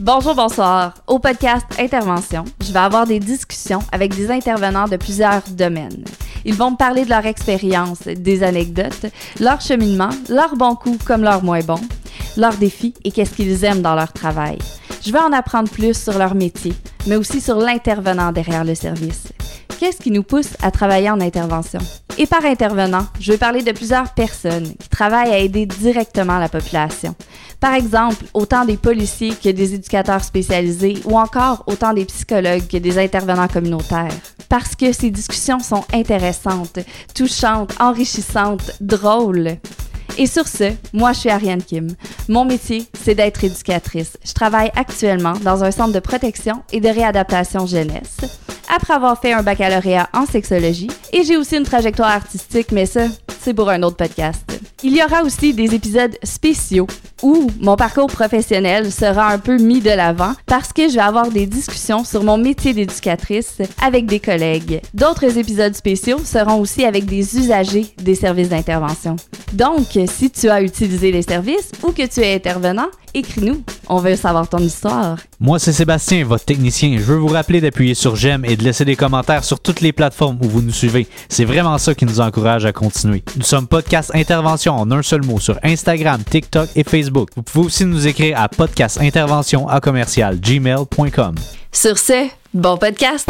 Bonjour, bonsoir. Au podcast Intervention, je vais avoir des discussions avec des intervenants de plusieurs domaines. Ils vont me parler de leur expérience, des anecdotes, leur cheminement, leurs bons coups comme leurs moins bons, leurs défis et qu'est-ce qu'ils aiment dans leur travail. Je vais en apprendre plus sur leur métier, mais aussi sur l'intervenant derrière le service. Qu'est-ce qui nous pousse à travailler en intervention? Et par intervenant, je vais parler de plusieurs personnes qui travaillent à aider directement la population. Par exemple, autant des policiers que des éducateurs spécialisés ou encore autant des psychologues que des intervenants communautaires. Parce que ces discussions sont intéressantes, touchantes, enrichissantes, drôles. Et sur ce, moi je suis Ariane Kim. Mon métier, c'est d'être éducatrice. Je travaille actuellement dans un centre de protection et de réadaptation jeunesse après avoir fait un baccalauréat en sexologie et j'ai aussi une trajectoire artistique, mais ça, c'est pour un autre podcast. Il y aura aussi des épisodes spéciaux où mon parcours professionnel sera un peu mis de l'avant parce que je vais avoir des discussions sur mon métier d'éducatrice avec des collègues. D'autres épisodes spéciaux seront aussi avec des usagers des services d'intervention. Donc, si tu as utilisé les services ou que tu es intervenant, écris-nous. On veut savoir ton histoire. Moi, c'est Sébastien, votre technicien. Je veux vous rappeler d'appuyer sur j'aime et de laisser des commentaires sur toutes les plateformes où vous nous suivez. C'est vraiment ça qui nous encourage à continuer. Nous sommes Podcast Intervention en un seul mot sur Instagram, TikTok et Facebook. Vous pouvez aussi nous écrire à podcastintervention à commercial gmail.com. Sur ce, bon podcast!